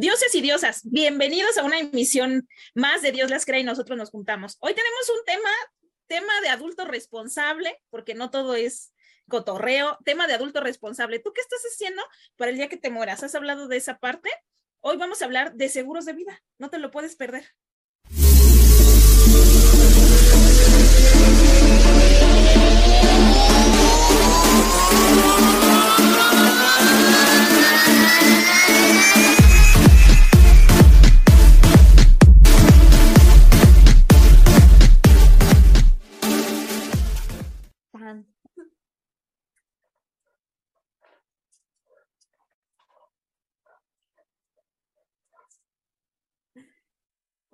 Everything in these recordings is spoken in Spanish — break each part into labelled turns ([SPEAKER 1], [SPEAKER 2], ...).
[SPEAKER 1] Dioses y diosas, bienvenidos a una emisión más de Dios las cree y nosotros nos juntamos. Hoy tenemos un tema, tema de adulto responsable, porque no todo es cotorreo, tema de adulto responsable. ¿Tú qué estás haciendo para el día que te mueras? ¿Has hablado de esa parte? Hoy vamos a hablar de seguros de vida, no te lo puedes perder.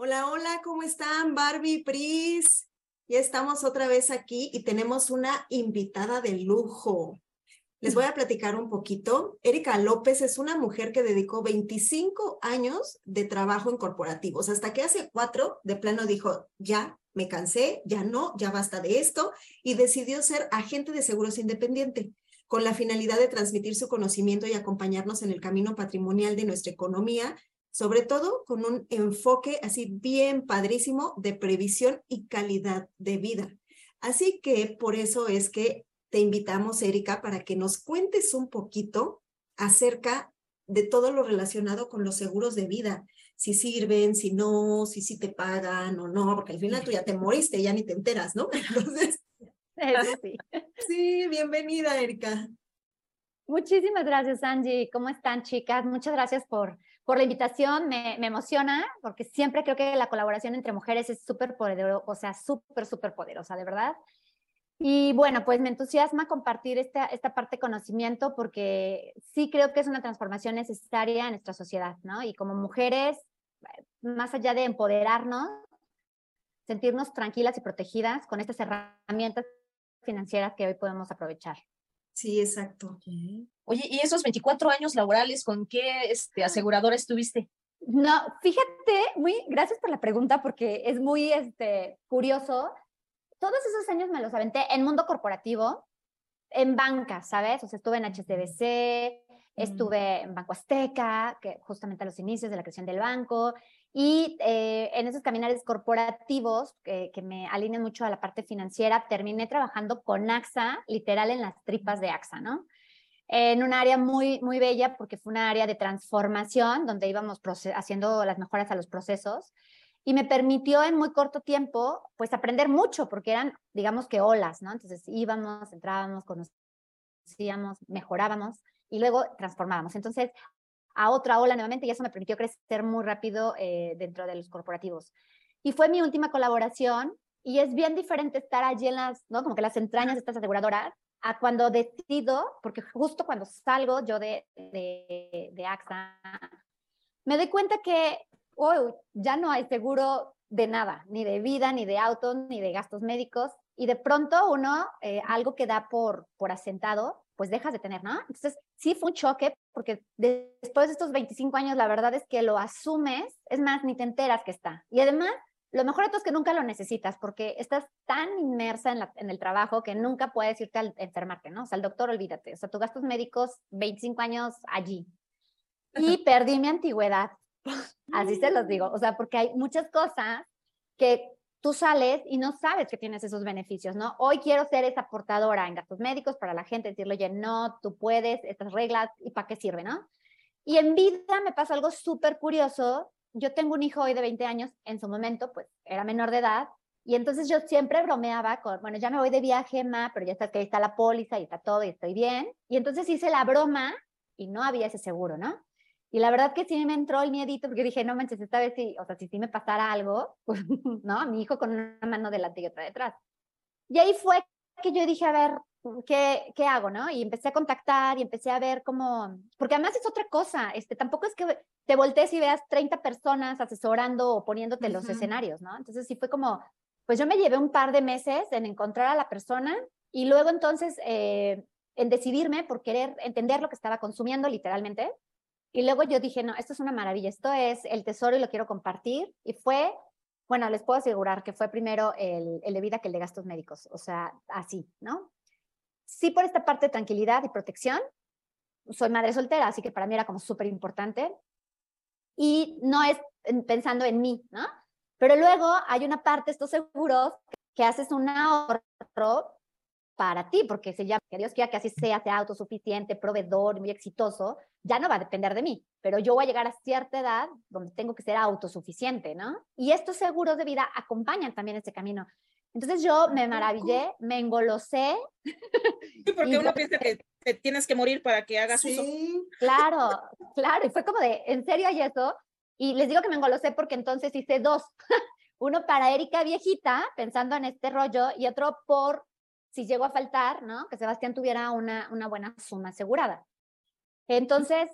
[SPEAKER 2] Hola, hola, ¿cómo están? Barbie, Pris. Ya estamos otra vez aquí y tenemos una invitada de lujo. Les voy a platicar un poquito. Erika López es una mujer que dedicó 25 años de trabajo en corporativos, hasta que hace cuatro de plano dijo, ya me cansé, ya no, ya basta de esto, y decidió ser agente de seguros independiente con la finalidad de transmitir su conocimiento y acompañarnos en el camino patrimonial de nuestra economía sobre todo con un enfoque así bien padrísimo de previsión y calidad de vida. Así que por eso es que te invitamos, Erika, para que nos cuentes un poquito acerca de todo lo relacionado con los seguros de vida, si sirven, si no, si sí te pagan o no, porque al final tú ya te moriste, ya ni te enteras, ¿no? Entonces,
[SPEAKER 3] sí.
[SPEAKER 2] sí, bienvenida, Erika.
[SPEAKER 3] Muchísimas gracias, Angie. ¿Cómo están, chicas? Muchas gracias por, por la invitación. Me, emociona porque siempre creo que la colaboración entre mujeres es súper poderosa, o sea, súper, súper poderosa, de verdad. Y bueno, pues me entusiasma compartir esta, esta parte de conocimiento porque sí creo que es una transformación necesaria en nuestra sociedad, ¿no? Y como mujeres, más allá de empoderarnos, sentirnos tranquilas y protegidas con estas herramientas financieras que hoy podemos aprovechar.
[SPEAKER 2] Sí, exacto.
[SPEAKER 1] Oye, ¿y esos 24 años laborales con qué este, aseguradora estuviste?
[SPEAKER 3] No, fíjate, muy, gracias por la pregunta porque es muy este, curioso. Todos esos años me los aventé en mundo corporativo, en banca, ¿sabes? O sea, estuve en HSBC, estuve en Banco Azteca, que justamente a los inicios de la creación del banco, y eh, en esos caminares corporativos que, que, me alinean mucho a la parte financiera, terminé trabajando con AXA, literal en las tripas de AXA, ¿no? En un área muy, muy bella porque fue una área de transformación donde íbamos haciendo las mejoras a los procesos y me permitió en muy corto tiempo, pues aprender mucho porque eran, digamos que olas, ¿no? Entonces íbamos, entrábamos, conocíamos, mejorábamos y luego transformábamos. Entonces, a otra ola nuevamente y eso me permitió crecer muy rápido eh, dentro de los corporativos. Y fue mi última colaboración y es bien diferente estar allí en las, ¿no? Como que las entrañas de estas aseguradoras a cuando decido, porque justo cuando salgo yo de, de, de AXA, me doy cuenta que hoy ya no hay seguro de nada, ni de vida, ni de auto, ni de gastos médicos, y de pronto uno, eh, algo que da por, por asentado, pues dejas de tener, ¿no? Entonces, sí fue un choque, porque después de estos 25 años, la verdad es que lo asumes, es más, ni te enteras que está. Y además, lo mejor de todo es que nunca lo necesitas, porque estás tan inmersa en, la, en el trabajo que nunca puedes irte a enfermarte, ¿no? O sea, el doctor, olvídate. O sea, tus gastos médicos, 25 años allí. Y perdí mi antigüedad. Así se los digo. O sea, porque hay muchas cosas que tú sales y no sabes que tienes esos beneficios, ¿no? Hoy quiero ser esa portadora en gastos médicos para la gente, decirle, oye, no, tú puedes, estas reglas, ¿y para qué sirve, no? Y en vida me pasa algo súper curioso. Yo tengo un hijo hoy de 20 años, en su momento, pues era menor de edad, y entonces yo siempre bromeaba con, bueno, ya me voy de viaje, ma, pero ya está que ahí está la póliza y está todo y estoy bien. Y entonces hice la broma y no había ese seguro, ¿no? Y la verdad que sí me entró el miedito porque dije, no manches, esta vez sí, o sea, si sí me pasara algo, pues, ¿no? Mi hijo con una mano delante y otra detrás. Y ahí fue que yo dije, a ver, ¿qué, ¿qué hago, no? Y empecé a contactar y empecé a ver cómo, porque además es otra cosa, este, tampoco es que te voltees y veas 30 personas asesorando o poniéndote uh -huh. los escenarios, ¿no? Entonces sí fue como, pues yo me llevé un par de meses en encontrar a la persona y luego entonces eh, en decidirme por querer entender lo que estaba consumiendo literalmente y luego yo dije, no, esto es una maravilla, esto es el tesoro y lo quiero compartir. Y fue, bueno, les puedo asegurar que fue primero el, el de vida que el de gastos médicos, o sea, así, ¿no? Sí, por esta parte de tranquilidad y protección, soy madre soltera, así que para mí era como súper importante. y no es pensando en mí, ¿no? Pero luego hay una parte, estos seguros, que haces un ahorro para ti, porque se llama, que Dios quiera que así sea, sea autosuficiente, proveedor, muy exitoso, ya no va a depender de mí, pero yo voy a llegar a cierta edad donde tengo que ser autosuficiente, ¿no? Y estos seguros de vida acompañan también este camino. Entonces yo me maravillé, me engolosé.
[SPEAKER 1] Sí, porque uno piensa que te tienes que morir para que hagas sí.
[SPEAKER 3] Claro, claro, y fue como de, ¿en serio hay eso? Y les digo que me engolosé porque entonces hice dos. Uno para Erika viejita, pensando en este rollo, y otro por si llegó a faltar, ¿no? Que Sebastián tuviera una, una buena suma asegurada. Entonces,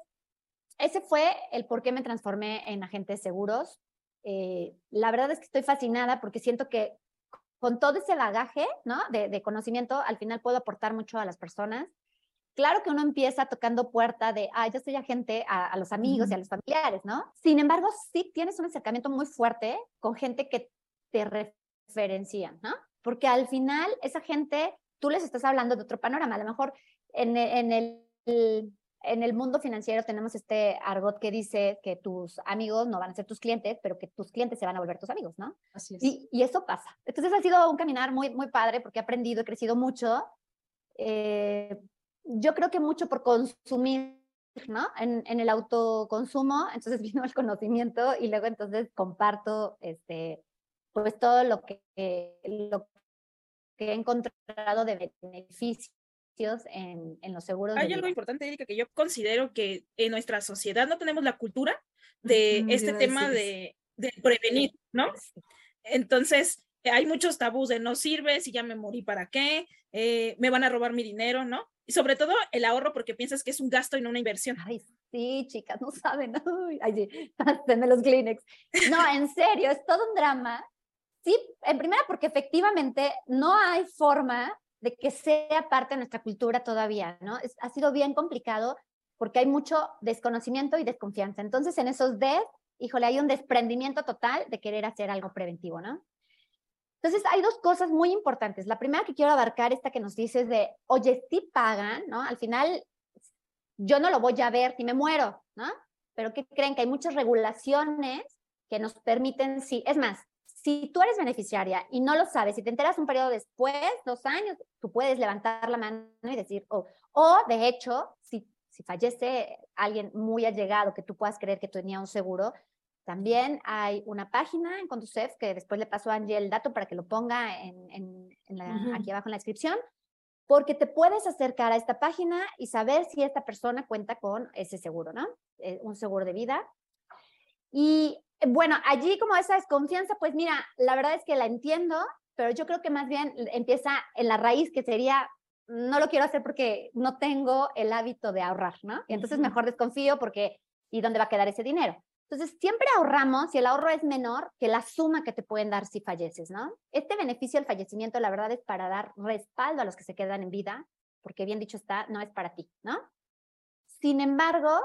[SPEAKER 3] ese fue el por qué me transformé en agente de seguros. Eh, la verdad es que estoy fascinada porque siento que con todo ese bagaje, ¿no? De, de, conocimiento, al final puedo aportar mucho a las personas. Claro que uno empieza tocando puerta de, ah, yo soy agente a, a los amigos y a los familiares, ¿no? Sin embargo, sí tienes un acercamiento muy fuerte con gente que te referencian, ¿no? Porque al final esa gente, tú les estás hablando de otro panorama. A lo mejor en, en el, en el mundo financiero tenemos este argot que dice que tus amigos no van a ser tus clientes, pero que tus clientes se van a volver tus amigos, ¿no?
[SPEAKER 1] Así es.
[SPEAKER 3] Y, y eso pasa. Entonces ha sido un caminar muy, muy padre porque he aprendido, he crecido mucho. Eh, yo creo que mucho por consumir, ¿no? En, en, el autoconsumo, entonces vino el conocimiento y luego entonces comparto, este, pues todo lo que, lo que he encontrado de beneficios en, en, los seguros.
[SPEAKER 1] Hay algo importante, Erika, que yo considero que en nuestra sociedad no tenemos la cultura de este tema de, de, prevenir, ¿no? Entonces, hay muchos tabús de no sirve, si ya me morí, ¿para qué? Eh, me van a robar mi dinero, ¿no? Y sobre todo el ahorro porque piensas que es un gasto y no una inversión.
[SPEAKER 3] Ay, sí, chicas, no saben. Ay, sí, los Kleenex. No, en serio, es todo un drama. Sí, en primera porque efectivamente no hay forma de que sea parte de nuestra cultura todavía, ¿no? Es, ha sido bien complicado porque hay mucho desconocimiento y desconfianza. Entonces, en esos D, híjole, hay un desprendimiento total de querer hacer algo preventivo, ¿no? Entonces, hay dos cosas muy importantes. La primera que quiero abarcar, esta que nos dices de, oye, sí pagan, ¿no? Al final, yo no lo voy a ver si me muero, ¿no? Pero ¿qué creen? Que hay muchas regulaciones que nos permiten, sí, es más, si tú eres beneficiaria y no lo sabes, si te enteras un periodo después, dos años, tú puedes levantar la mano y decir, oh, o de hecho, si, si fallece alguien muy allegado que tú puedas creer que tenía un seguro, también hay una página en Conducef que después le paso a Angie el dato para que lo ponga en, en, en la, uh -huh. aquí abajo en la descripción, porque te puedes acercar a esta página y saber si esta persona cuenta con ese seguro, ¿no? Eh, un seguro de vida. Y bueno, allí como esa desconfianza, pues mira, la verdad es que la entiendo, pero yo creo que más bien empieza en la raíz que sería, no lo quiero hacer porque no tengo el hábito de ahorrar, ¿no? Y entonces mejor desconfío porque, ¿y dónde va a quedar ese dinero? Entonces, siempre ahorramos y el ahorro es menor que la suma que te pueden dar si falleces, ¿no? Este beneficio del fallecimiento, la verdad, es para dar respaldo a los que se quedan en vida, porque bien dicho está, no es para ti, ¿no? Sin embargo,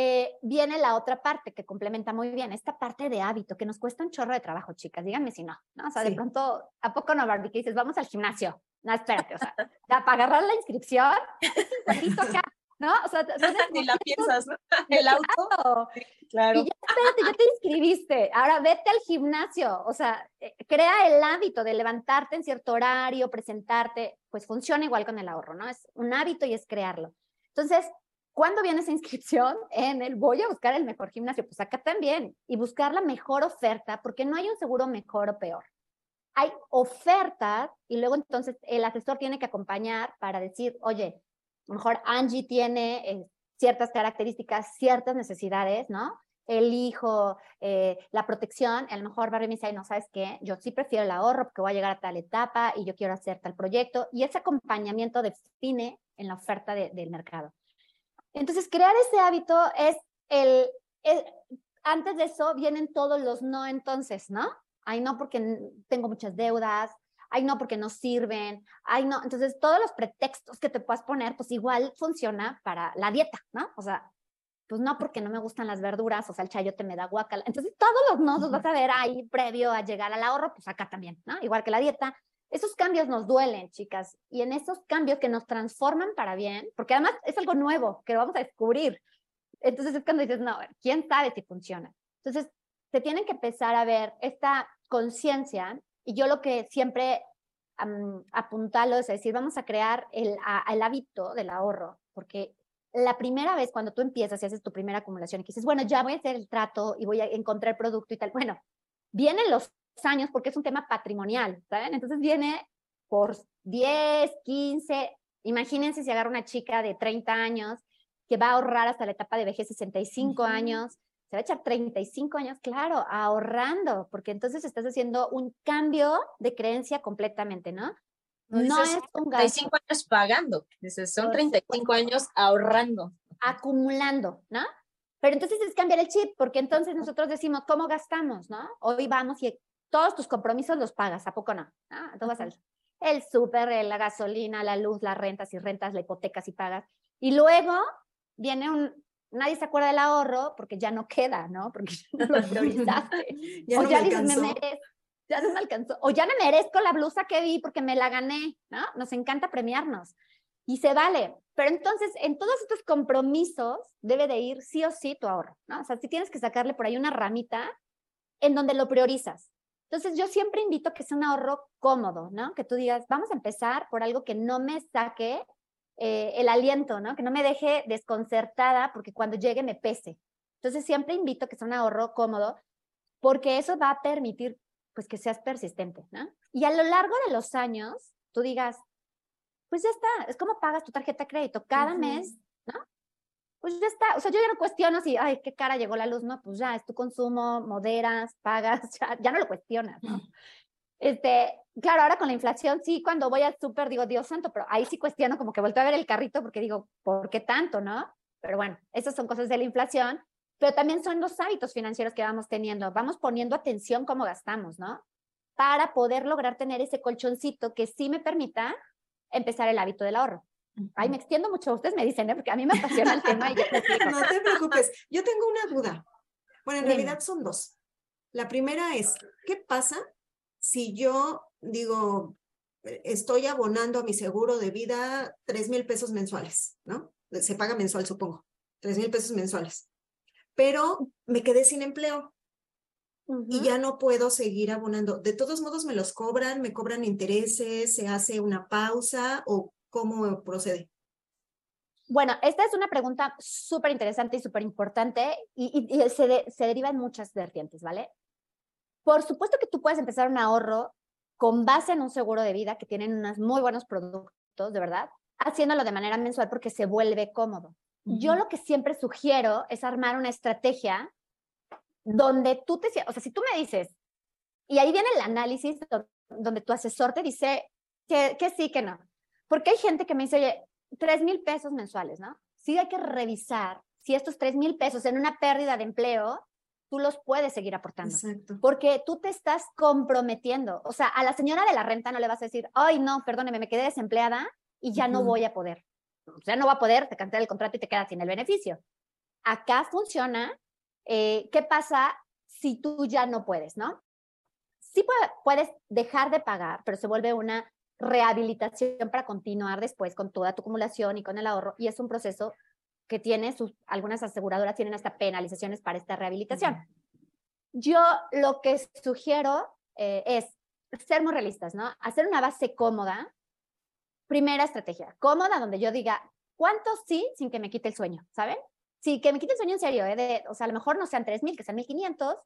[SPEAKER 3] eh, viene la otra parte que complementa muy bien, esta parte de hábito que nos cuesta un chorro de trabajo, chicas. Díganme si no, ¿no? O sea, sí. de pronto, ¿a poco no, Barbie? Que dices, vamos al gimnasio. No, espérate, o sea, para agarrar la inscripción, acá. ¿no? O sea,
[SPEAKER 1] ni la piensas, ¿no? El auto.
[SPEAKER 3] Claro. Y ya, espérate, ya te inscribiste. Ahora vete al gimnasio. O sea, eh, crea el hábito de levantarte en cierto horario, presentarte. Pues funciona igual con el ahorro, ¿no? Es un hábito y es crearlo. Entonces, ¿cuándo viene esa inscripción? En el voy a buscar el mejor gimnasio. Pues acá también. Y buscar la mejor oferta, porque no hay un seguro mejor o peor. Hay ofertas y luego entonces el asesor tiene que acompañar para decir, oye, mejor Angie tiene eh, ciertas características, ciertas necesidades, ¿no? El hijo, eh, la protección, a lo mejor Barry me dice, no, ¿sabes qué? Yo sí prefiero el ahorro porque voy a llegar a tal etapa y yo quiero hacer tal proyecto. Y ese acompañamiento define en la oferta de, del mercado. Entonces, crear ese hábito es el, el, antes de eso vienen todos los no entonces, ¿no? Ay, no, porque tengo muchas deudas, ay no, porque no sirven, ay no, entonces todos los pretextos que te puedas poner, pues igual funciona para la dieta, ¿no? O sea, pues no, porque no me gustan las verduras, o sea, el chayote me da guacala. Entonces, todos los no los vas a ver ahí previo a llegar al ahorro, pues acá también, ¿no? Igual que la dieta. Esos cambios nos duelen, chicas, y en esos cambios que nos transforman para bien, porque además es algo nuevo que lo vamos a descubrir. Entonces es cuando dices, no, ¿quién sabe si funciona? Entonces, se tienen que empezar a ver esta conciencia y yo lo que siempre apuntalo es decir, vamos a crear el, el hábito del ahorro, porque la primera vez cuando tú empiezas y haces tu primera acumulación y dices, bueno, ya voy a hacer el trato y voy a encontrar el producto y tal, bueno, vienen los años porque es un tema patrimonial, ¿saben? Entonces viene por 10, 15, imagínense si agarra una chica de 30 años que va a ahorrar hasta la etapa de vejez 65 años, se va a echar 35 años, claro, ahorrando, porque entonces estás haciendo un cambio de creencia completamente, ¿no?
[SPEAKER 1] No, es un 35 años pagando, dices, son 35 años ahorrando.
[SPEAKER 3] Acumulando, ¿no? Pero entonces es cambiar el chip, porque entonces nosotros decimos, ¿cómo gastamos, no? Hoy vamos y todos tus compromisos los pagas, ¿a poco no? ¿Ah? Entonces vas al el súper, la gasolina, la luz, las rentas y rentas, la hipoteca si pagas. Y luego viene un, nadie se acuerda del ahorro porque ya no queda, ¿no? Porque ya no lo priorizaste.
[SPEAKER 2] ya o no ya me, dices, me
[SPEAKER 3] ya no me alcanzó. O ya me merezco la blusa que vi porque me la gané, ¿no? Nos encanta premiarnos. Y se vale. Pero entonces, en todos estos compromisos debe de ir sí o sí tu ahorro, ¿no? O sea, si tienes que sacarle por ahí una ramita en donde lo priorizas. Entonces, yo siempre invito a que sea un ahorro cómodo, ¿no? Que tú digas, vamos a empezar por algo que no me saque eh, el aliento, ¿no? Que no me deje desconcertada porque cuando llegue me pese. Entonces, siempre invito que sea un ahorro cómodo porque eso va a permitir pues que seas persistente, ¿no? Y a lo largo de los años, tú digas, pues ya está, es como pagas tu tarjeta de crédito cada mes, ¿no? Pues ya está, o sea, yo ya no cuestiono si, ay, qué cara llegó la luz, no, pues ya es tu consumo, moderas, pagas, ya, no lo cuestionas, ¿no? Este, claro, ahora con la inflación, sí, cuando voy al súper digo, Dios santo, pero ahí sí cuestiono como que vuelto a ver el carrito porque digo, ¿por qué tanto, no? Pero bueno, esas son cosas de la inflación pero también son los hábitos financieros que vamos teniendo. Vamos poniendo atención cómo gastamos, ¿no? Para poder lograr tener ese colchoncito que sí me permita empezar el hábito del ahorro. Ay, me extiendo mucho. Ustedes me dicen, ¿eh? porque a mí me apasiona el tema. Y yo
[SPEAKER 2] no te preocupes. Yo tengo una duda. Bueno, en realidad son dos. La primera es, ¿qué pasa si yo digo, estoy abonando a mi seguro de vida tres mil pesos mensuales, ¿no? Se paga mensual, supongo. Tres mil pesos mensuales pero me quedé sin empleo y ya no puedo seguir abonando. De todos modos, me los cobran, me cobran intereses, se hace una pausa o cómo procede.
[SPEAKER 3] Bueno, esta es una pregunta súper interesante y súper importante y, se, se deriva en muchas vertientes, ¿vale? Por supuesto que tú puedes empezar un ahorro con base en un seguro de vida que tienen unos muy buenos productos, de verdad, haciéndolo de manera mensual porque se vuelve cómodo. Yo lo que siempre sugiero es armar una estrategia donde tú te, o sea, si tú me dices, y ahí viene el análisis donde tu asesor te dice que, que sí, que no. Porque hay gente que me dice, oye, tres mil pesos mensuales, ¿no? Sí hay que revisar si estos tres mil pesos en una pérdida de empleo, tú los puedes seguir aportando.
[SPEAKER 2] Exacto.
[SPEAKER 3] Porque tú te estás comprometiendo. O sea, a la señora de la renta no le vas a decir, ay, no, perdóneme, me quedé desempleada y ya no voy a poder o sea, no va a poder, te cancela el contrato y te quedas sin el beneficio. Acá funciona, eh, ¿qué pasa si tú ya no puedes, no? Sí puedes dejar de pagar, pero se vuelve una rehabilitación para continuar después con toda tu acumulación y con el ahorro, y es un proceso que tiene sus, algunas aseguradoras tienen hasta penalizaciones para esta rehabilitación. Yo lo que sugiero eh, es ser muy realistas, ¿no? Hacer una base cómoda primera estrategia, cómoda, donde yo diga, ¿cuánto sí sin que me quite el sueño? ¿Saben? Sí, que me quite el sueño en serio, ¿eh? de, o sea, a lo mejor no sean 3.000, que sean 1.500,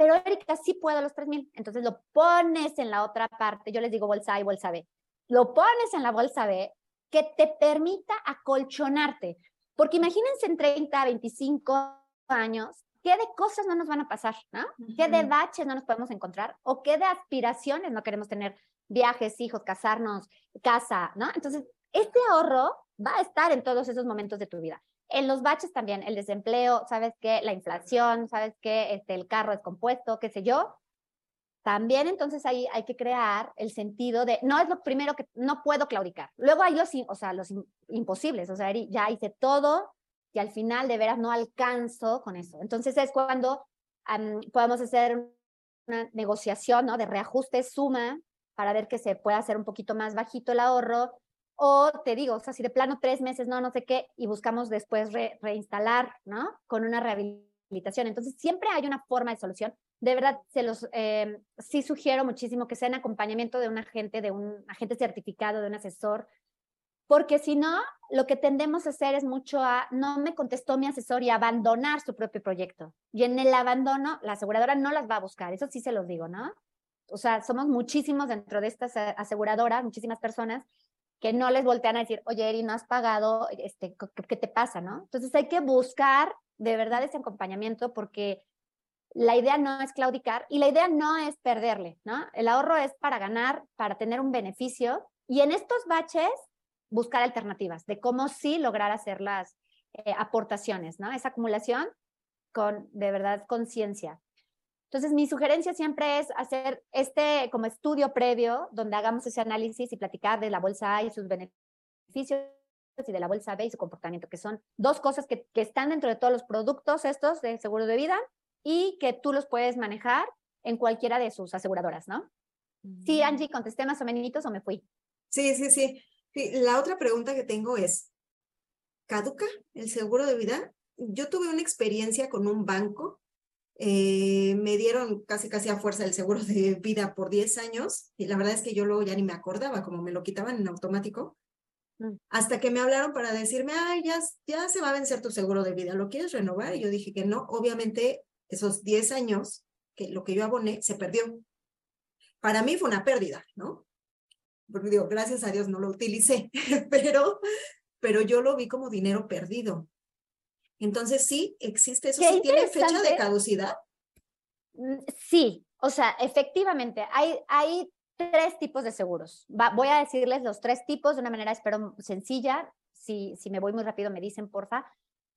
[SPEAKER 3] pero Erika, sí puedo los 3.000. Entonces lo pones en la otra parte, yo les digo bolsa A y bolsa B, lo pones en la bolsa B que te permita acolchonarte. Porque imagínense en 30, 25 años, ¿qué de cosas no nos van a pasar? ¿no? ¿Qué de baches no nos podemos encontrar? ¿O qué de aspiraciones no queremos tener? viajes, hijos, casarnos, casa, ¿no? Entonces, este ahorro va a estar en todos esos momentos de tu vida. En los baches también, el desempleo, sabes que la inflación, sabes que este, el carro es compuesto, qué sé yo. También entonces ahí hay que crear el sentido de, no es lo primero que, no puedo claudicar. Luego hay los, o sea, los imposibles, o sea, ya hice todo y al final de veras no alcanzo con eso. Entonces es cuando podemos hacer una negociación, ¿no? De reajuste, suma, para ver que se pueda hacer un poquito más bajito el ahorro O te digo, o sea, si de plano tres meses, no, no sé qué, y buscamos después reinstalar, ¿no? Con una rehabilitación. Entonces, siempre hay una forma de solución. De verdad, se los, eh, sí sugiero muchísimo que sea en acompañamiento de un agente, de un agente certificado, de un asesor, porque si no, lo que tendemos a hacer es mucho a, no me contestó mi asesor y abandonar su propio proyecto. Y en el abandono, la aseguradora no las va a buscar, eso sí se los digo, ¿no? O sea, somos muchísimos dentro de estas aseguradoras, muchísimas personas que no les voltean a decir, oye, Eri, no has pagado, este, ¿qué, te pasa, no? Entonces hay que buscar de verdad ese acompañamiento porque la idea no es claudicar y la idea no es perderle, ¿no? El ahorro es para ganar, para tener un beneficio y en estos baches buscar alternativas de cómo sí lograr hacer las eh, aportaciones, ¿no? Esa acumulación con de verdad conciencia. Entonces, mi sugerencia siempre es hacer este como estudio previo donde hagamos ese análisis y platicar de la bolsa A y sus beneficios y de la bolsa B y su comportamiento, que son dos cosas que, que están dentro de todos los productos estos de seguro de vida y que tú los puedes manejar en cualquiera de sus aseguradoras, ¿no? Sí, Angie, contesté más o menos o me fui.
[SPEAKER 2] Sí, sí, sí. Sí, la otra pregunta que tengo es, ¿caduca el seguro de vida? Yo tuve una experiencia con un banco, eh, me dieron casi casi a fuerza el seguro de vida por 10 años y la verdad es que yo luego ya ni me acordaba, como me lo quitaban en automático, mm. hasta que me hablaron para decirme, ay, ya, ya se va a vencer tu seguro de vida, ¿lo quieres renovar? Y yo dije que no, obviamente esos 10 años, que lo que yo aboné, se perdió. Para mí fue una pérdida, ¿no? porque digo, gracias a Dios no lo utilicé, pero, pero yo lo vi como dinero perdido. Entonces, sí, existe eso. ¿Tiene fecha de caducidad?
[SPEAKER 3] Mm, sí, o sea, efectivamente, hay, hay tres tipos de seguros. voy a decirles los tres tipos de una manera, espero, sencilla. Si, si me voy muy rápido, me dicen, porfa.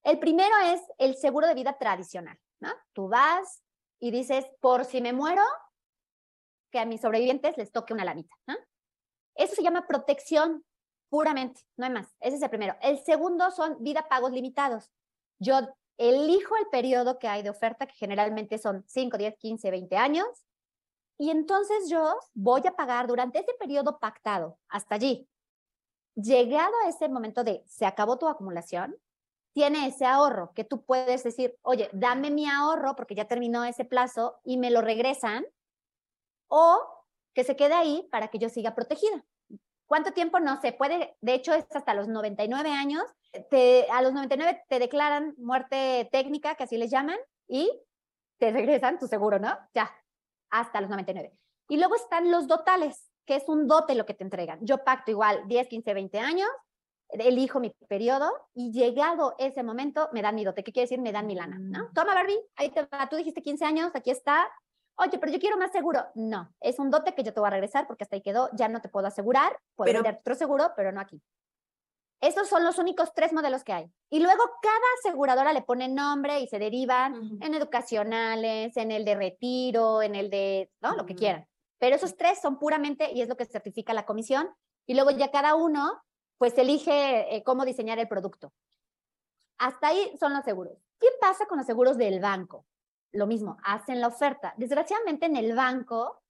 [SPEAKER 3] El primero es el seguro de vida tradicional, ¿no? Tú vas y dices, por si me muero, que a mis sobrevivientes les toque una lamita, ¿no? Eso se llama protección puramente, no hay más. Ese es el primero. El segundo son vida pagos limitados. Yo elijo el periodo que hay de oferta, que generalmente son 5, 10, 15, 20 años, y entonces yo voy a pagar durante ese periodo pactado, hasta allí. Llegado a ese momento de se acabó tu acumulación, tiene ese ahorro que tú puedes decir, oye, dame mi ahorro porque ya terminó ese plazo y me lo regresan, o que se quede ahí para que yo siga protegida. ¿Cuánto tiempo? No se puede, de hecho es hasta los 99 años, te, a los 99 te declaran muerte técnica, que así les llaman, y te regresan tu seguro, ¿no? Ya, hasta los 99. Y luego están los dotales, que es un dote lo que te entregan. Yo pacto igual 10, 15, 20 años, elijo mi periodo y llegado ese momento me dan mi dote. ¿Qué quiere decir? Me dan mi lana, ¿no? Mm. Toma, Barbie, ahí te va. Tú dijiste 15 años, aquí está, oye, pero yo quiero más seguro. No, es un dote que yo te voy a regresar porque hasta ahí quedó, ya no te puedo asegurar, puedo pero, vender otro seguro, pero no aquí. Esos son los únicos tres modelos que hay. Y luego cada aseguradora le pone nombre y se derivan en educacionales, en el de retiro, en el de, ¿no? Lo que quieran. Pero esos tres son puramente, y es lo que certifica la comisión, y luego ya cada uno, pues elige eh, cómo diseñar el producto. Hasta ahí son los seguros. ¿Qué pasa con los seguros del banco? Lo mismo, hacen la oferta. Desgraciadamente en el banco,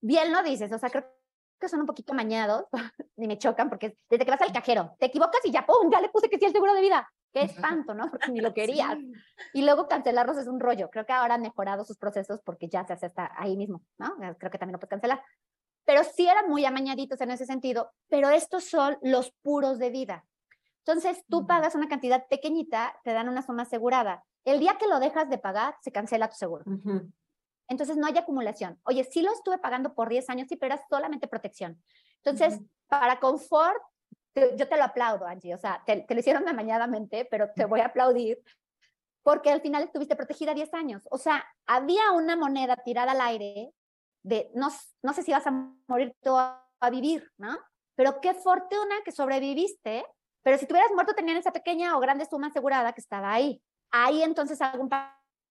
[SPEAKER 3] bien lo dices, o sea, creo que son un poquito mañados, ni me chocan, porque desde que vas al cajero, te equivocas y ya, ¡pum!, ya le puse que sí el seguro de vida. Qué espanto, ¿no? Porque ni lo querías. Y luego cancelarlos es un rollo. Creo que ahora han mejorado sus procesos porque ya se hace hasta ahí mismo, ¿no? Creo que también lo puedes cancelar. Pero sí eran muy amañaditos en ese sentido, pero estos son los puros de vida. Entonces, tú pagas una cantidad pequeñita, te dan una suma asegurada el día que lo dejas de pagar, se cancela tu seguro. Entonces no hay acumulación. Oye, sí lo estuve pagando por 10 años, sí, pero era solamente protección. Entonces, para confort, yo te lo aplaudo, Angie. O sea, te, lo hicieron amañadamente, pero te voy a aplaudir porque al final estuviste protegida 10 años. O sea, había una moneda tirada al aire de no, no sé si vas a morir tú a, a vivir, ¿no? Pero qué fortuna que sobreviviste. Pero si te hubieras muerto, tenían esa pequeña o grande suma asegurada que estaba ahí. Ahí entonces hago un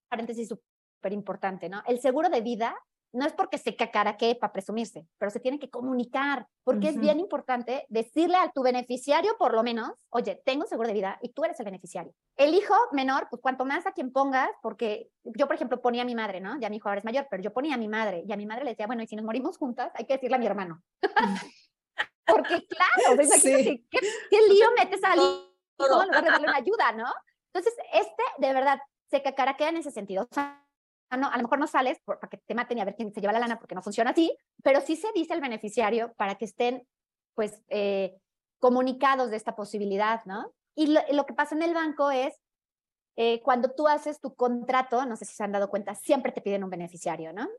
[SPEAKER 3] paréntesis súper importante, ¿no? El seguro de vida no es porque se cacaraque para presumirse, pero se tiene que comunicar, porque es bien importante decirle a tu beneficiario, por lo menos, oye, tengo seguro de vida y tú eres el beneficiario. El hijo menor, pues cuanto más a quien pongas, porque yo, por ejemplo, ponía a mi madre, ¿no? Ya mi hijo ahora es mayor, pero yo ponía a mi madre y a mi madre le decía, bueno, y si nos morimos juntas, hay que decirle a mi hermano. Porque claro, pues, ¿qué, ¿qué, lío metes a alguien en lugar de darle una ayuda, ¿no? Entonces, este, de verdad, se cacaraquea en ese sentido. O sea, no, a lo mejor no sales para que te maten y a ver quién se lleva la lana porque no funciona así, pero sí se dice al beneficiario para que estén, pues, eh, comunicados de esta posibilidad, ¿no? Y lo, que pasa en el banco es, eh, cuando tú haces tu contrato, no sé si se han dado cuenta, siempre te piden un beneficiario, ¿no?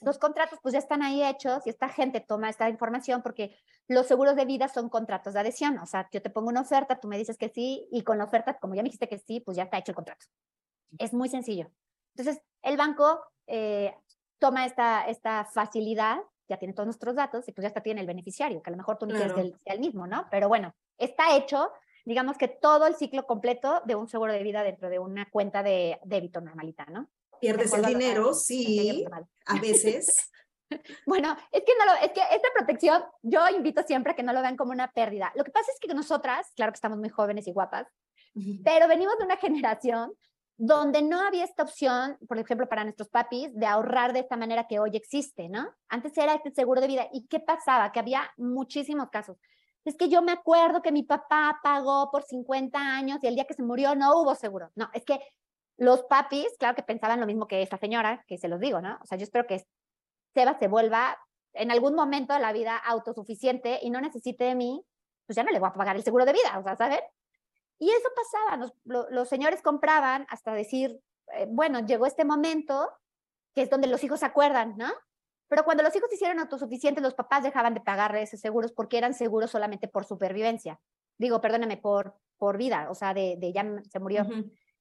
[SPEAKER 3] Los contratos pues ya están ahí hechos y esta gente toma esta información porque los seguros de vida son contratos de adhesión, o sea, yo te pongo una oferta, tú me dices que sí y con la oferta, como ya me dijiste que sí, pues ya está hecho el contrato. Es muy sencillo. Entonces, el banco eh, toma esta, esta facilidad, ya tiene todos nuestros datos y pues ya está tiene el beneficiario, que a lo mejor tú ni quieres que sea el mismo, ¿no? Pero bueno, está hecho, digamos que todo el ciclo completo de un seguro de vida dentro de una cuenta de débito normalita, ¿no?
[SPEAKER 2] Pierdes el dinero, sí, a veces.
[SPEAKER 3] Bueno, es que, no lo, es que esta protección yo invito siempre a que no lo vean como una pérdida. Lo que pasa es que nosotras, claro que estamos muy jóvenes y guapas, pero venimos de una generación donde no había esta opción, por ejemplo, para nuestros papis, de ahorrar de esta manera que hoy existe, ¿no? Antes era este seguro de vida. ¿Y qué pasaba? Que había muchísimos casos. Es que yo me acuerdo que mi papá pagó por 50 años y el día que se murió no hubo seguro. No, es que los papis, claro que pensaban lo mismo que esta señora, que se los digo, ¿no? O sea, yo espero que Seba se vuelva en algún momento de la vida autosuficiente y no necesite de mí, pues ya no le voy a pagar el seguro de vida, o sea, ¿saben? Y eso pasaba, los, señores compraban hasta decir, eh, bueno, llegó este momento, que es donde los hijos se acuerdan, ¿no? Pero cuando los hijos hicieron autosuficientes, los papás dejaban de pagarle esos seguros porque eran seguros solamente por supervivencia. Digo, perdóname, por, por vida, o sea, de, de ya se murió.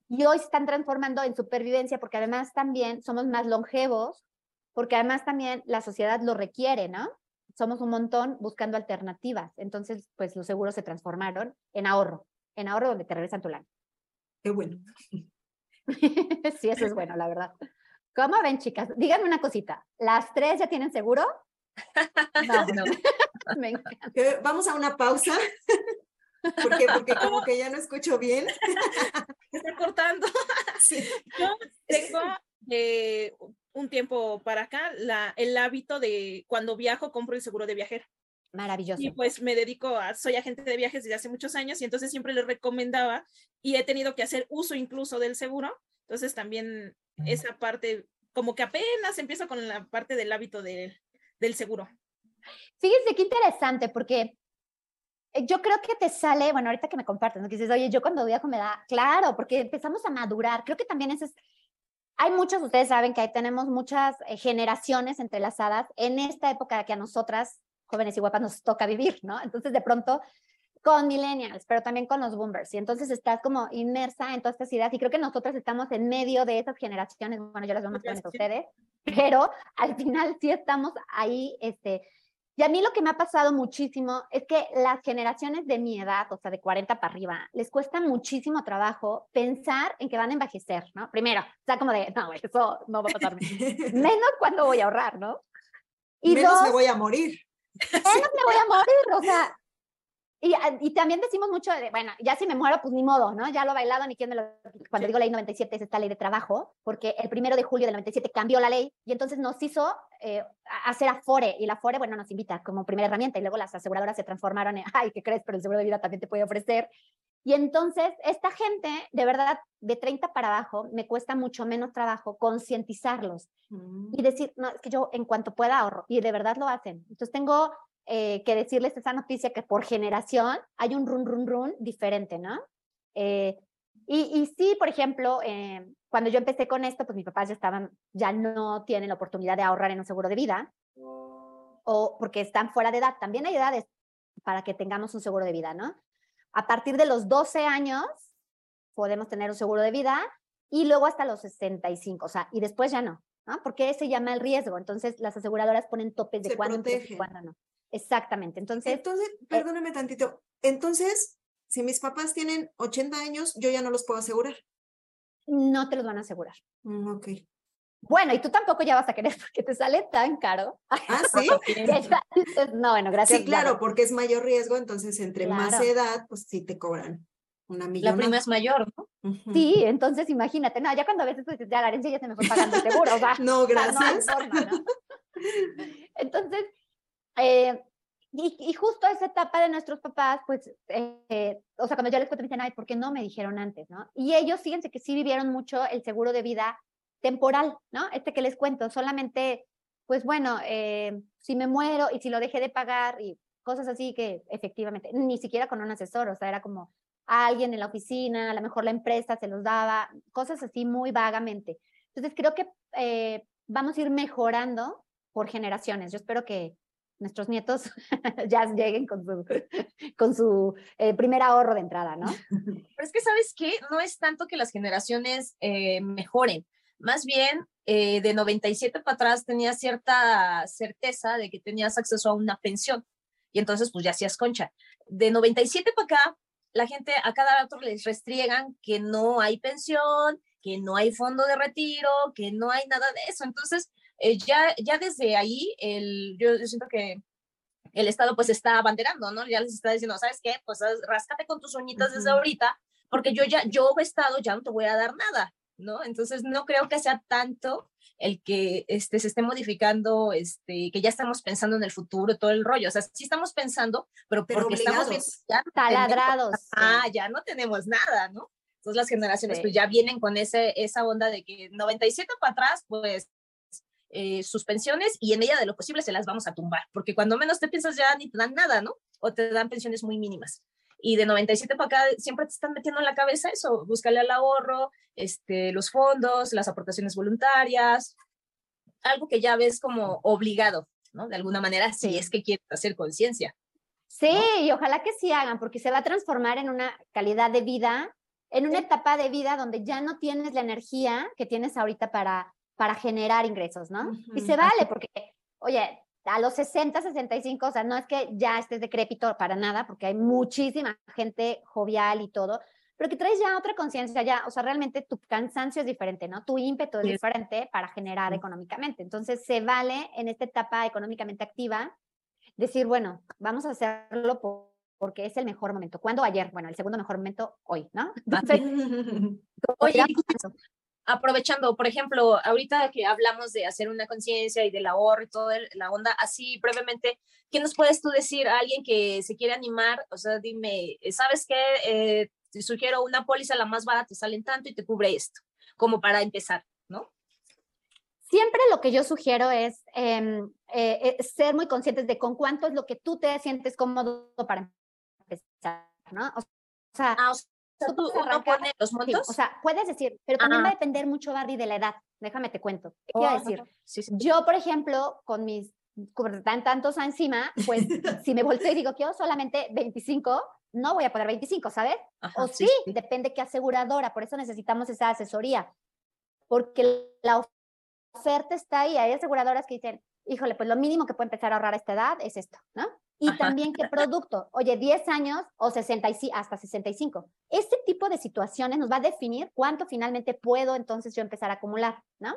[SPEAKER 3] Y hoy se están transformando en supervivencia porque además también somos más longevos, porque además también la sociedad lo requiere, ¿no? Somos un montón buscando alternativas. Entonces, pues los seguros se transformaron en ahorro en ahorro donde te regresan tu lana.
[SPEAKER 2] Qué bueno.
[SPEAKER 3] sí, eso es bueno, la verdad. ¿Cómo ven, chicas? Díganme una cosita. ¿Las tres ya tienen seguro?
[SPEAKER 1] No, no.
[SPEAKER 2] Vamos a una pausa. Porque, porque como que ya no escucho bien.
[SPEAKER 1] Está cortando. Yo tengo eh, un tiempo para acá la, el hábito de cuando viajo compro el seguro de viajero.
[SPEAKER 3] Maravilloso.
[SPEAKER 1] Y pues me dedico a, soy agente de viajes desde hace muchos años y entonces siempre les recomendaba y he tenido que hacer uso incluso del seguro. Entonces también esa parte, como que apenas empiezo con la parte del hábito de, del seguro.
[SPEAKER 3] Fíjense qué interesante porque eh, yo creo que te sale, bueno, ahorita que me compartes, ¿no? que dices, oye, yo cuando viajo me da, claro, porque empezamos a madurar. Creo que también eso es, hay muchos, ustedes saben que ahí tenemos muchas eh, generaciones entrelazadas en esta época que a nosotras jóvenes y guapas nos toca vivir, ¿no? Entonces, de pronto, con millennials, pero también con los boomers, y entonces estás como inmersa en todas estas ideas, y creo que nosotros estamos en medio de esas generaciones, bueno, yo las veo más jóvenes a ustedes, pero al final sí estamos ahí, este, y a mí lo que me ha pasado muchísimo es que las generaciones de mi edad, o sea, de 40 para arriba, les cuesta muchísimo trabajo pensar en que van a envejecer, ¿no? Primero, o sea, como de, no, eso no va a pasarme. Menos cuando voy a ahorrar, ¿no?
[SPEAKER 2] Y Menos me voy a morir.
[SPEAKER 3] Menos me voy a morir, o sea. Y, y, también decimos mucho de, bueno, ya si me muero, pues ni modo, ¿no? Ya lo he bailado, ni quién me lo... Cuando digo ley 97 es esta ley de trabajo, porque el primero de julio del 97 cambió la ley y entonces nos hizo eh, hacer Afore, y la Afore, bueno, nos invita como primera herramienta, y luego las aseguradoras se transformaron en, ay, ¿qué crees? Pero el seguro de vida también te puede ofrecer. Y entonces, esta gente, de verdad, de 30 para abajo, me cuesta mucho menos trabajo concientizarlos mm. y decir, no, es que yo en cuanto pueda ahorro, y de verdad lo hacen. Entonces, tengo eh, que decirles esa noticia que por generación hay un run, run, run diferente, ¿no? Eh, y, y, sí, por ejemplo, eh, cuando yo empecé con esto, pues mis papás ya estaban, ya no tienen la oportunidad de ahorrar en un seguro de vida, o porque están fuera de edad. También hay edades para que tengamos un seguro de vida, ¿no? A partir de los 12 años podemos tener un seguro de vida y luego hasta los 65, o sea, y después ya no, ¿no? Porque se llama el riesgo. Entonces, las aseguradoras ponen topes de cuándo y cuándo no. Exactamente. Entonces,
[SPEAKER 2] entonces eh perdóneme tantito. Entonces, si mis papás tienen 80 años, yo ya no los puedo asegurar.
[SPEAKER 3] No te los van a asegurar.
[SPEAKER 2] Mm, ok.
[SPEAKER 3] Bueno, y tú tampoco ya vas a querer porque te sale tan caro.
[SPEAKER 2] Ah, sí.
[SPEAKER 3] no, bueno, gracias.
[SPEAKER 2] Sí, claro, porque es mayor riesgo, entonces entre más edad, pues sí te cobran una millón.
[SPEAKER 1] La prima es mayor, ¿no?
[SPEAKER 3] Sí, entonces imagínate, no, ya cuando a veces ya la herencia ya se me fue pagando el seguro, o sea,
[SPEAKER 2] no, gracias.
[SPEAKER 3] entonces, eh, y, justo esa etapa de nuestros papás, pues, eh, o sea, cuando yo les cuento, me dicen, ay, ¿por qué no me dijeron antes, no? Y ellos, fíjense que sí vivieron mucho el seguro de vida temporal, ¿no? Este que les cuento, solamente, pues bueno, eh, si me muero y si lo dejé de pagar y cosas así que efectivamente, ni siquiera con un asesor, o sea, era como alguien en la oficina, a lo mejor la empresa se los daba, cosas así muy vagamente. Entonces, creo que eh, vamos a ir mejorando por generaciones. Yo espero que nuestros nietos ya lleguen con su, con su eh, primer ahorro de entrada, ¿no?
[SPEAKER 4] Pero es que, ¿sabes qué? No es tanto que las generaciones eh, mejoren, más bien eh, de 97 para atrás tenías cierta certeza de que tenías acceso a una pensión y entonces pues ya hacías concha. De 97 para acá, la gente a cada rato les restriegan que no hay pensión, que no hay fondo de retiro, que no hay nada de eso. Entonces, eh, ya, ya desde ahí, el, yo, siento que el Estado pues está abanderando, ¿no? Ya les está diciendo, ¿sabes qué? Pues ráscate con tus uñitas desde ahorita, porque yo ya, yo Estado ya no te voy a dar nada, ¿no? Entonces no creo que sea tanto el que este, se esté modificando, este, que ya estamos pensando en el futuro, todo el rollo. O sea, sí estamos pensando, pero, porque estamos
[SPEAKER 3] ya taladrados.
[SPEAKER 4] ah, ya no tenemos nada, ¿no? Entonces las generaciones pues ya vienen con ese, esa onda de que 97 para atrás, pues eh, suspensiones y en medida de lo posible se las vamos a tumbar, porque cuando menos te piensas ya ni te dan nada, ¿no? O te dan pensiones muy mínimas. Y de 97 para acá siempre te están metiendo en la cabeza eso, búscale al ahorro, este, los fondos, las aportaciones voluntarias, algo que ya ves como obligado, ¿no? De alguna manera, si es que quieres hacer conciencia.
[SPEAKER 3] Sí, y ojalá que sí hagan, porque se va a transformar en una calidad de vida, en una etapa de vida donde ya no tienes la energía que tienes ahorita para para generar ingresos, ¿no? Y se vale porque, oye, a los 60, 65, o sea, no es que ya estés decrépito para nada, porque hay muchísima gente jovial y todo, pero que traes ya otra conciencia, ya, o sea, realmente tu cansancio es diferente, ¿no? Tu ímpetu es diferente para generar económicamente. Entonces, se vale en esta etapa económicamente activa decir, bueno, vamos a hacerlo porque es el mejor momento. ¿Cuándo? Ayer. Bueno, el segundo mejor momento, hoy, ¿no? Entonces,
[SPEAKER 4] Oye, aprovechando, por ejemplo, ahorita que hablamos de hacer una conciencia y del ahorro y toda la onda, así brevemente, ¿qué nos puedes tú decir a alguien que se quiere animar? O sea, dime, ¿sabes qué? Eh, te sugiero una póliza, la más barata, te salen tanto y te cubre esto, como para empezar, ¿no?
[SPEAKER 3] Siempre lo que yo sugiero es em, eh, eh, ser muy conscientes de con cuánto es lo que tú te sientes cómodo para empezar, ¿no? O sea,
[SPEAKER 4] ah, tú uno pone los montos.
[SPEAKER 3] o sea, puedes decir, pero también va a depender mucho, Barbie, de la edad. Déjame te cuento. ¿Qué quiero oh, decir? Yo, por ejemplo, con mis tan tantos encima, pues si me volteo y digo, quiero solamente 25, no voy a poner 25, ¿sabes? o sí, depende qué aseguradora, por eso necesitamos esa asesoría, porque la oferta está ahí, hay aseguradoras que dicen, híjole, pues lo mínimo que puedo empezar a ahorrar a esta edad es esto, ¿no? Y también qué producto. Oye, 10 años o 65, hasta 65. Este tipo de situaciones nos va a definir cuánto finalmente puedo entonces yo empezar a acumular, ¿no?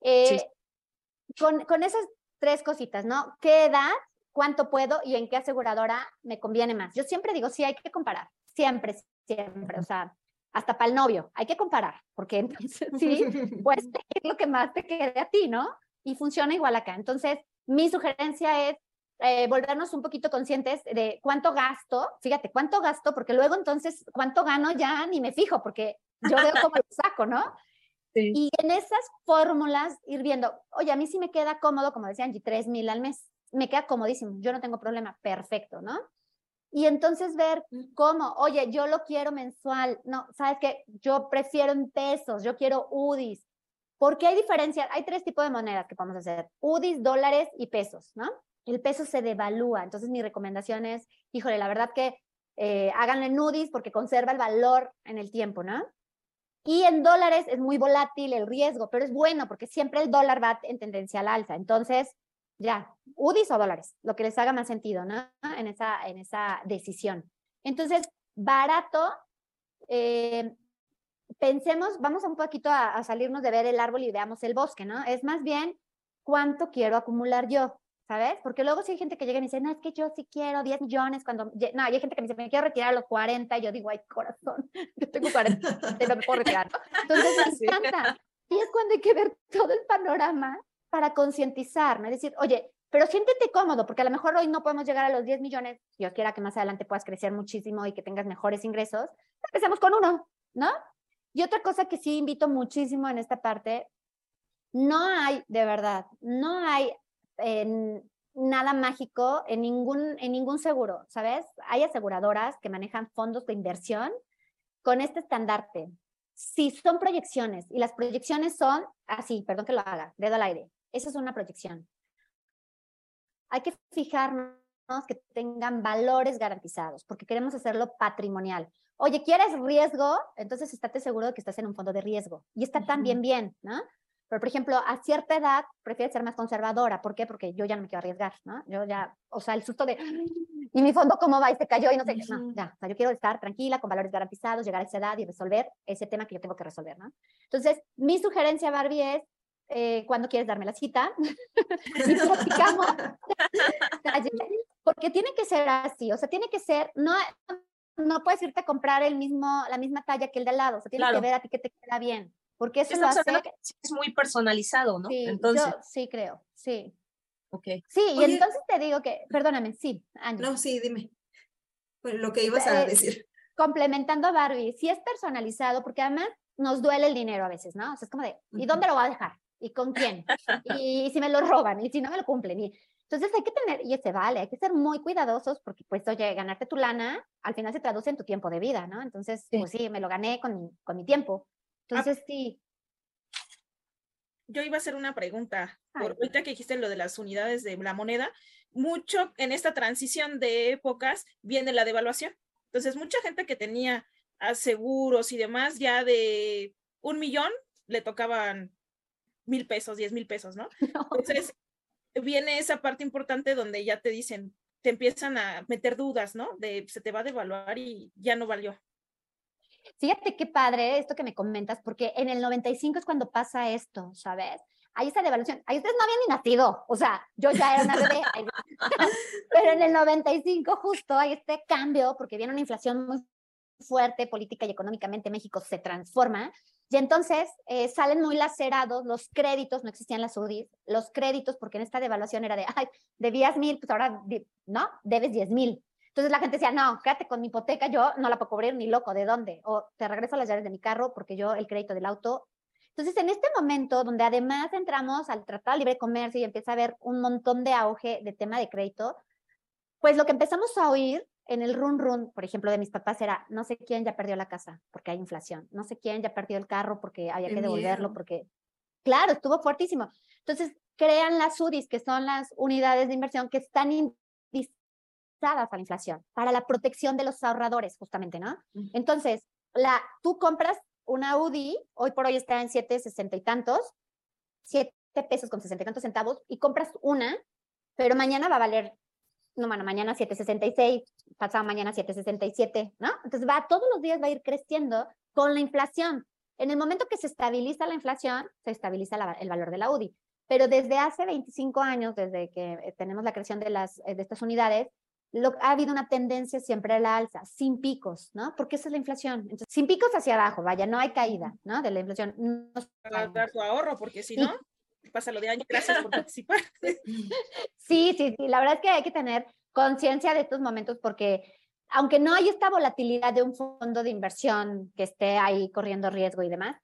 [SPEAKER 3] Eh, con, con esas tres cositas, ¿no? ¿Qué edad, cuánto puedo y en qué aseguradora me conviene más? Yo siempre digo, sí, hay que comparar. Siempre, siempre. O sea, hasta para el novio, hay que comparar, porque entonces sí, pues es lo que más te quede a ti, ¿no? Y funciona igual acá. Entonces, mi sugerencia es eh, volvernos un poquito conscientes de cuánto gasto, fíjate, cuánto gasto, porque luego entonces cuánto gano ya ni me fijo, porque yo veo cómo lo saco, ¿no? Y en esas fórmulas ir viendo, oye, a mí sí me queda cómodo, como decía Angie, 3 mil al mes, me queda comodísimo, yo no tengo problema, perfecto, ¿no? Y entonces ver cómo, oye, yo lo quiero mensual, no, sabes que yo prefiero en pesos, yo quiero UDIs, porque hay diferencia, hay tres tipos de monedas que podemos hacer, UDIs, dólares y pesos, ¿no? El peso se devalúa. Entonces mi recomendación es, híjole, la verdad que eh, háganlo en UDIs porque conserva el valor en el tiempo, ¿no? Y en dólares es muy volátil el riesgo, pero es bueno porque siempre el dólar va en tendencia al alza. Entonces, ya, UDIs o dólares, lo que les haga más sentido, ¿no? En esa, en esa decisión. Entonces, barato, eh, pensemos, vamos un poquito a, a salirnos de ver el árbol y veamos el bosque, ¿no? Es más bien cuánto quiero acumular yo. ¿Sabes? Porque luego si hay gente que llega y me dice, no, es que yo sí quiero 10 millones cuando, no, hay gente que me dice, me quiero retirar a los 40, y yo digo, ay, corazón, yo tengo 40, no me puedo retirar, ¿no? Entonces me encanta. Y es cuando hay que ver todo el panorama para concientizar, ¿no? Es decir, oye, pero siéntete cómodo, porque a lo mejor hoy no podemos llegar a los 10 millones, Dios quiera que más adelante puedas crecer muchísimo y que tengas mejores ingresos, empecemos con uno, ¿no? Y otra cosa que sí invito muchísimo en esta parte, no hay, de verdad, no hay nada mágico en ningún, en ningún seguro, ¿sabes? Hay aseguradoras que manejan fondos de inversión con este estandarte. Si son proyecciones y las proyecciones son así, perdón que lo haga, dedo al aire, esa es una proyección hay que fijarnos que tengan valores garantizados, porque queremos hacerlo patrimonial. Oye, ¿quieres riesgo? Entonces estate seguro de que estás en un fondo de riesgo. Y está también bien, ¿no? Pero, por ejemplo, a cierta edad prefieres ser más conservadora. ¿Por qué? Porque yo ya no me quiero arriesgar, ¿no? Yo ya, o sea, el susto de, ¿y mi fondo cómo va? Y se cayó y no sé. No, ya, o sea, yo quiero estar tranquila, con valores garantizados, llegar a esa edad y resolver ese tema que yo tengo que resolver, ¿no? Entonces, mi sugerencia, Barbie, es eh, cuando quieres darme la cita y platicamos. Porque tiene que ser así, o sea, tiene que ser, no, no puedes irte a comprar el mismo, la misma talla que el de al lado, o sea, tiene que ver a ti que te queda bien. Porque eso lo hace...
[SPEAKER 4] es muy personalizado, ¿no?
[SPEAKER 3] Sí, entonces... yo sí creo, sí.
[SPEAKER 4] Ok.
[SPEAKER 3] Sí, y entonces te digo que, perdóname, sí,
[SPEAKER 2] No, sí, dime. Pues lo que ibas a eh, decir.
[SPEAKER 3] Complementando a Barbie, sí es personalizado, porque además nos duele el dinero a veces, ¿no? O sea, es como de, ¿y dónde lo voy a dejar? ¿Y con quién? y si me lo roban, y si no me lo cumplen. Y, entonces hay que tener, y ese vale, hay que ser muy cuidadosos porque pues, oye, ganarte tu lana, al final se traduce en tu tiempo de vida, ¿no? Entonces, pues sí, me lo gané con mi, con mi tiempo. Ah. Entonces, sí.
[SPEAKER 1] Yo iba a hacer una pregunta, por ahorita que dijiste lo de las unidades de la moneda, mucho en esta transición de épocas viene la devaluación. Entonces, mucha gente que tenía seguros y demás, ya de un millón le tocaban mil pesos, diez mil pesos, ¿no? Entonces, viene esa parte importante donde ya te dicen, te empiezan a meter dudas, ¿no? De se te va a devaluar y ya no valió.
[SPEAKER 3] Fíjate qué padre esto que me comentas, porque en el 95 es cuando pasa esto, ¿sabes? Hay esa devaluación. Ahí ustedes no habían ni nacido, o sea, yo ya era una bebé. Pero en el 95 justo hay este cambio, porque viene una inflación muy fuerte, política y económicamente México se transforma y entonces eh, salen muy lacerados los créditos, no existían las UDIs, los créditos, porque en esta devaluación era de, ay, debías mil, pues ahora, no, debes diez mil. Entonces la gente decía, no, quédate con mi hipoteca, yo no la puedo cubrir ni loco, ¿de dónde? O te regreso las llaves de mi carro porque yo el crédito del auto. Entonces, en este momento, donde además entramos al Tratado de Libre Comercio y empieza a haber un montón de auge de tema de crédito, pues lo que empezamos a oír en el run run, por ejemplo, de mis papás era, no sé quién ya perdió la casa porque hay inflación, no sé quién ya perdió el carro porque había que devolverlo, porque, claro, estuvo fuertísimo. Entonces, crean las UDIs, que son las unidades de inversión que están indizadas a la inflación, para la protección de los ahorradores, justamente, ¿no? Entonces, la, tú compras una UDI, hoy por hoy está en 7,60 y tantos, 7 pesos con 60 y tantos centavos, y compras una, pero mañana va a valer no, bueno, mañana 766, pasado mañana 767, ¿no? Entonces va, todos los días va a ir creciendo con la inflación. En el momento que se estabiliza la inflación, se estabiliza el valor de la UDI. Pero desde hace 25 años, desde que eh, tenemos la creación de, las, eh, de estas unidades, lo, ha habido una tendencia siempre a la alza, sin picos, ¿no? Porque esa es la inflación. Entonces, sin picos hacia abajo, vaya, no hay caída, ¿no? De la inflación. No
[SPEAKER 1] Para dar tu ahorro, porque si no pasa lo de año. Gracias por participar.
[SPEAKER 3] Sí, sí, sí. La verdad es que hay que tener conciencia de estos momentos porque aunque no hay esta volatilidad de un fondo de inversión que esté ahí corriendo riesgo y demás,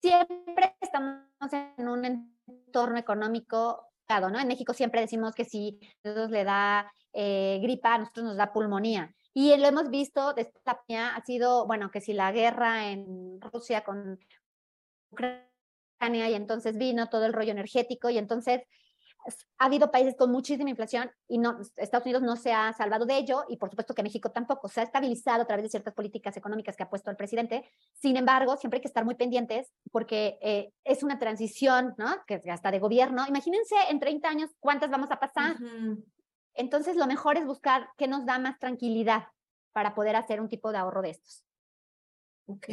[SPEAKER 3] siempre estamos en un entorno económico ¿no? En México siempre decimos que si nosotros le da eh, gripa, a nosotros nos da pulmonía. Y lo hemos visto, esta ha sido, bueno, que si la guerra en Rusia con Ucrania y entonces vino todo el rollo energético y entonces ha habido países con muchísima inflación y no, Estados Unidos no se ha salvado de ello y por supuesto que México tampoco. Se ha estabilizado a través de ciertas políticas económicas que ha puesto el presidente. Sin embargo, siempre hay que estar muy pendientes porque eh, es una transición, ¿no? Que hasta de gobierno. Imagínense en 30 años cuántas vamos a pasar. Entonces, lo mejor es buscar qué nos da más tranquilidad para poder hacer un tipo de ahorro de estos.
[SPEAKER 2] Ok.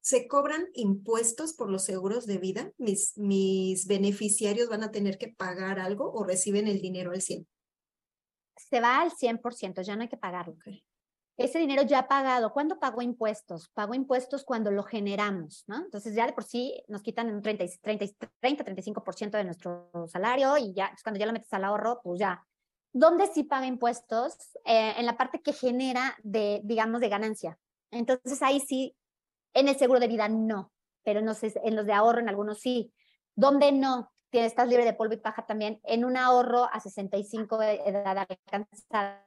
[SPEAKER 2] ¿Se cobran impuestos por los seguros de vida? ¿Mis, ¿Mis beneficiarios van a tener que pagar algo o reciben el dinero al 100?
[SPEAKER 3] Se va al 100%, ya no hay que pagarlo. ese dinero ya pagado, ¿cuándo pago impuestos? Pago impuestos cuando lo generamos, ¿no? Entonces ya de por sí nos quitan un 30, 30, 30 35% de nuestro salario y ya, pues, cuando ya lo metes al ahorro, pues ya. ¿Dónde sí paga impuestos? Eh, en la parte que genera de, digamos, de ganancia. Entonces ahí sí, en el seguro de vida no, pero no sé, en los de ahorro en algunos sí. ¿Dónde no? Estás libre de polvo y paja también en un ahorro a 65 de edad alcanzada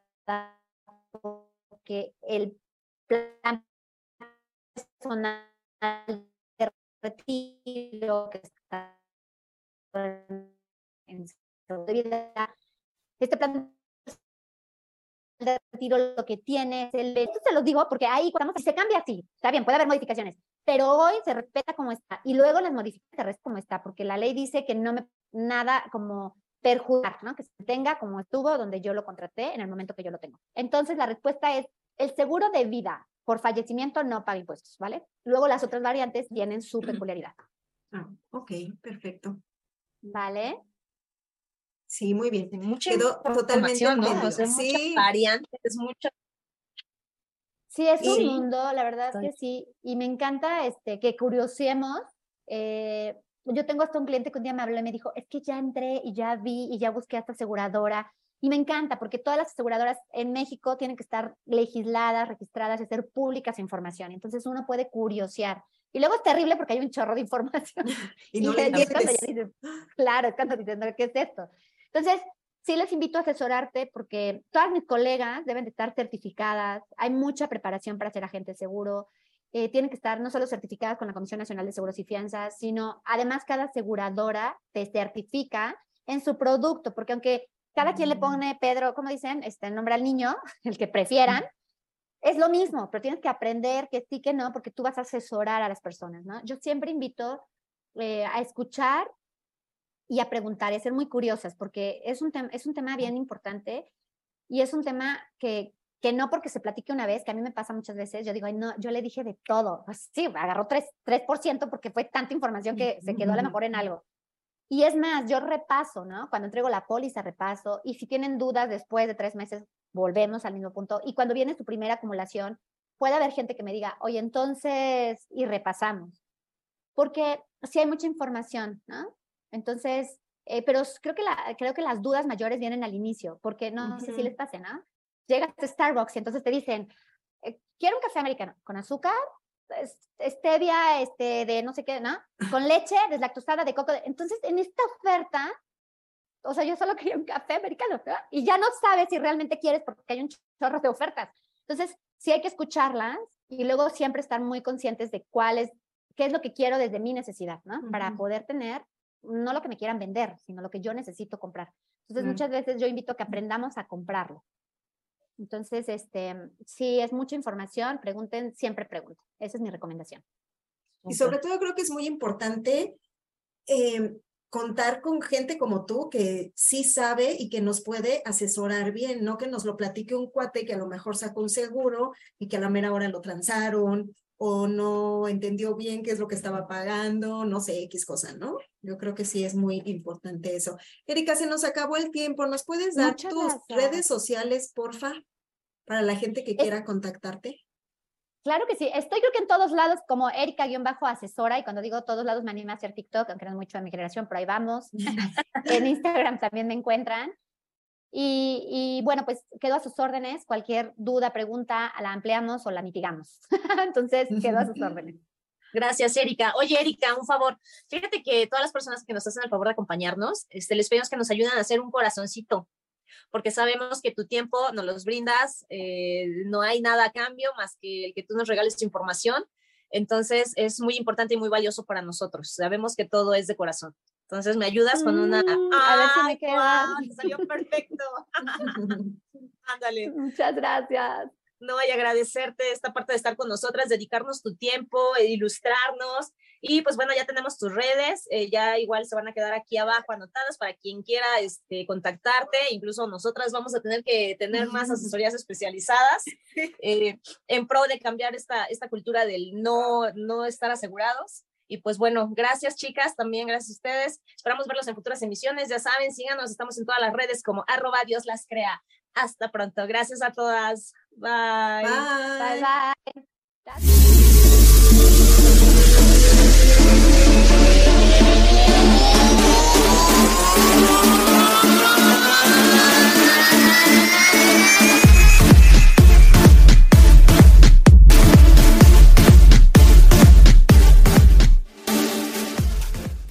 [SPEAKER 3] que el plan personal de retiro que está en vida, este plan de retiro lo que tiene es el esto se los digo porque ahí cuando se cambia así, está bien, puede haber modificaciones, pero hoy se respeta como está y luego las modificaciones se respetan como está, porque la ley dice que no me nada como perjudicar, ¿no? Que se tenga como estuvo donde yo lo contraté en el momento que yo lo tengo. Entonces, la respuesta es, el seguro de vida por fallecimiento no paga impuestos, ¿vale? Luego las otras variantes tienen su peculiaridad.
[SPEAKER 2] Ah, ok, perfecto.
[SPEAKER 3] ¿Vale?
[SPEAKER 2] Sí, muy bien.
[SPEAKER 4] Mucha Quedó totalmente ¿no? sí. variantes, mucha
[SPEAKER 3] Sí, es un mundo, la verdad es que sí. Y me encanta este, que curiosemos eh, yo tengo hasta un cliente que un día me habló y me dijo, es que ya entré y ya vi y ya busqué a esta aseguradora. Y me encanta porque todas las aseguradoras en México tienen que estar legisladas, registradas y hacer públicas información. Entonces uno puede curiosear. Y luego es terrible porque hay un chorro de información. y no le Claro, es cuando diciendo, ¿qué es esto? Entonces, sí les invito a asesorarte porque todas mis colegas deben de estar certificadas. Hay mucha preparación para ser agente seguro eh, tienen que estar no solo certificadas con la Comisión Nacional de Seguros y Fianzas, sino además cada aseguradora te certifica en su producto, porque aunque cada quien le mm. pone Pedro, como dicen, este, el nombre al niño, el que prefieran, es lo mismo, pero tienes que aprender que sí, que no, porque tú vas a asesorar a las personas, ¿no? Yo siempre invito eh, a escuchar y a preguntar y a ser muy curiosas, porque es un, es un tema bien importante y es un tema que, que no porque se platique una vez, que a mí me pasa muchas veces, yo digo, ay, no, yo le dije de todo. Pues sí, agarró 3%, 3% porque fue tanta información que se quedó a lo mejor en algo. Y es más, yo repaso, ¿no? Cuando entrego la póliza, repaso. Y si tienen dudas después de tres meses, volvemos al mismo punto. Y cuando viene su primera acumulación, puede haber gente que me diga, oye, entonces, y repasamos. Porque sí hay mucha información, ¿no? Entonces, eh, pero creo que, la, creo que las dudas mayores vienen al inicio, porque no, sé si les pase, ¿no? llegas a Starbucks y entonces te dicen, eh, quiero un café americano con azúcar, stevia, este, de no sé qué, ¿no? Con leche, deslactosada, de coco. Entonces, en esta oferta, o sea, yo solo quería un café americano, ¿no? Y ya no sabes si realmente quieres porque hay un chorro de ofertas. Entonces, sí hay que escucharlas y luego siempre estar muy conscientes de cuál es, qué es lo que quiero desde mi necesidad, ¿no? Para poder tener no lo que me quieran vender, sino lo que yo necesito comprar. Entonces, muchas veces yo invito a que aprendamos a comprarlo. Entonces, este, si es mucha información, pregunten, siempre pregunten. Esa es mi recomendación.
[SPEAKER 2] Y sobre todo creo que es muy importante em, contar con gente como tú que sí sabe y que nos puede asesorar bien, no que nos lo platique un cuate que a lo mejor sacó un seguro y que a la mera hora lo transaron o no entendió bien qué es lo que estaba pagando, no sé, X cosa, ¿no? Yo creo que sí es muy importante eso. Erika, se nos acabó el tiempo. ¿Nos puedes dar tus redes sociales, porfa? para la gente que quiera contactarte?
[SPEAKER 3] Claro que sí, estoy creo que en todos lados como Erika-asesora y cuando digo todos lados me anima a hacer TikTok, aunque no es mucho de mi generación, pero ahí vamos. en Instagram también me encuentran. Y, y, bueno, pues quedo a sus órdenes, cualquier duda, pregunta, la ampliamos o la mitigamos. Entonces, quedo a sus órdenes.
[SPEAKER 4] Gracias, Erika. Oye, Erika, un favor. Fíjate que todas las personas que nos hacen el favor de acompañarnos, este, les pedimos que nos ayuden a hacer un corazoncito porque sabemos que tu tiempo nos los brindas, eh, no hay nada a cambio más que el que tú nos regales tu información. Entonces es muy importante y muy valioso para nosotros. Sabemos que todo es de corazón. Entonces me ayudas con una.
[SPEAKER 3] Mm, a ver si me queda.
[SPEAKER 4] salió perfecto. Ándale.
[SPEAKER 3] Muchas gracias.
[SPEAKER 4] No, y agradecerte esta parte de estar con nosotras, dedicarnos tu tiempo, ilustrarnos y pues bueno, ya tenemos tus redes, eh, ya igual se van a quedar aquí abajo anotadas para quien quiera este, contactarte, incluso nosotras vamos a tener que tener más asesorías especializadas eh, en pro de cambiar esta, esta cultura del no, no estar asegurados. Y pues bueno, gracias chicas, también gracias a ustedes. Esperamos verlos en futuras emisiones. Ya saben, síganos, estamos en todas las redes como arroba Dios las crea. Hasta pronto. Gracias a todas. Bye.
[SPEAKER 2] Bye.
[SPEAKER 3] Bye.